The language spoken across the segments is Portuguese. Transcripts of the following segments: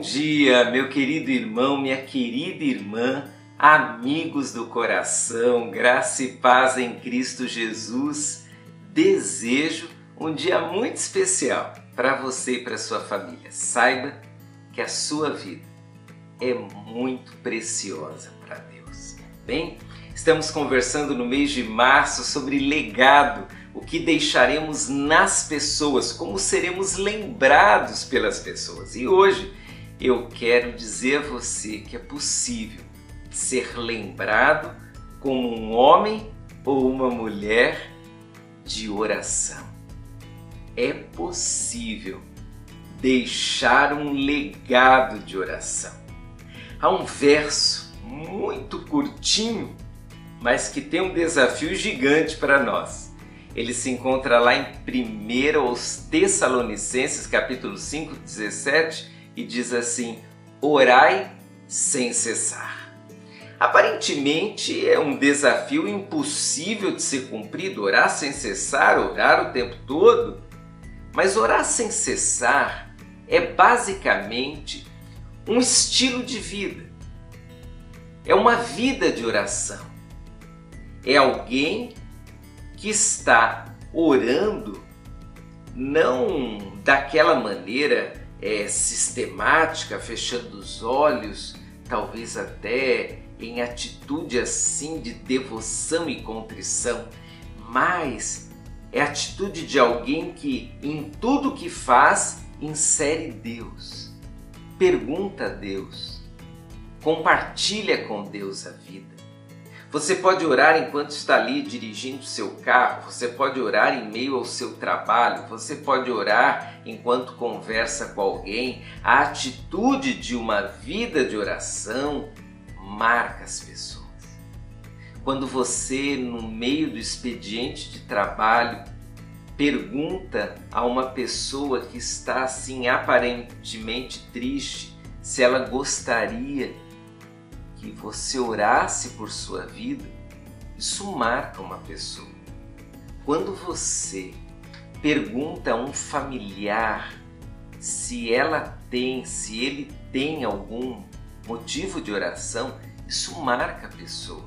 dia, meu querido irmão, minha querida irmã, amigos do coração, graça e paz em Cristo Jesus. Desejo um dia muito especial para você e para sua família. Saiba que a sua vida é muito preciosa para Deus. Bem, estamos conversando no mês de março sobre legado, o que deixaremos nas pessoas, como seremos lembrados pelas pessoas. E hoje eu quero dizer a você que é possível ser lembrado como um homem ou uma mulher de oração. É possível deixar um legado de oração. Há um verso muito curtinho, mas que tem um desafio gigante para nós. Ele se encontra lá em 1 aos Tessalonicenses, capítulo 5, 17, e diz assim: Orai sem cessar. Aparentemente é um desafio impossível de ser cumprido, orar sem cessar, orar o tempo todo. Mas orar sem cessar é basicamente um estilo de vida. É uma vida de oração. É alguém que está orando não daquela maneira é, sistemática, fechando os olhos, talvez até em atitude assim de devoção e contrição, mas é a atitude de alguém que em tudo que faz insere Deus, pergunta a Deus, compartilha com Deus a vida. Você pode orar enquanto está ali dirigindo seu carro, você pode orar em meio ao seu trabalho, você pode orar enquanto conversa com alguém. A atitude de uma vida de oração marca as pessoas. Quando você, no meio do expediente de trabalho, pergunta a uma pessoa que está assim aparentemente triste se ela gostaria que você orasse por sua vida, isso marca uma pessoa. Quando você pergunta a um familiar se ela tem, se ele tem algum motivo de oração, isso marca a pessoa.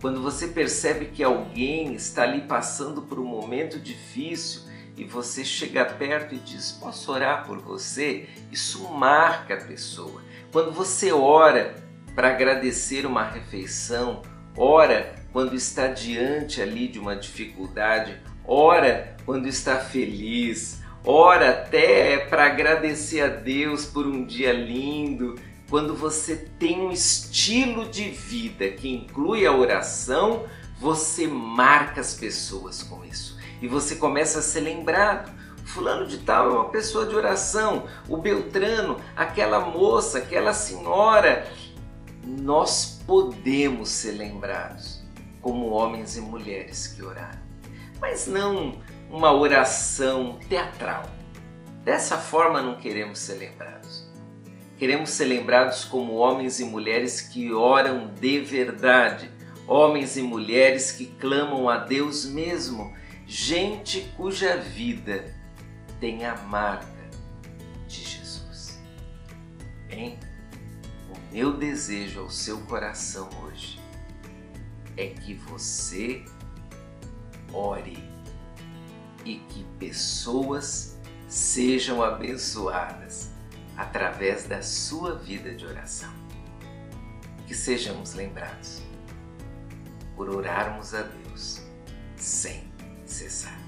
Quando você percebe que alguém está ali passando por um momento difícil e você chega perto e diz: Posso orar por você? Isso marca a pessoa. Quando você ora para agradecer uma refeição, ora quando está diante ali de uma dificuldade, ora quando está feliz, ora até para agradecer a Deus por um dia lindo. Quando você tem um estilo de vida que inclui a oração, você marca as pessoas com isso e você começa a ser lembrado. Fulano de Tal é uma pessoa de oração, o Beltrano, aquela moça, aquela senhora nós podemos ser lembrados como homens e mulheres que oraram, mas não uma oração teatral. Dessa forma não queremos ser lembrados. Queremos ser lembrados como homens e mulheres que oram de verdade, homens e mulheres que clamam a Deus mesmo, gente cuja vida tem a marca de Jesus. Hein? Meu desejo ao seu coração hoje é que você ore e que pessoas sejam abençoadas através da sua vida de oração. Que sejamos lembrados por orarmos a Deus sem cessar.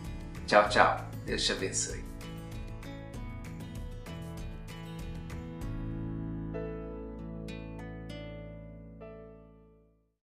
Tchau, tchau. Deus te abençoe.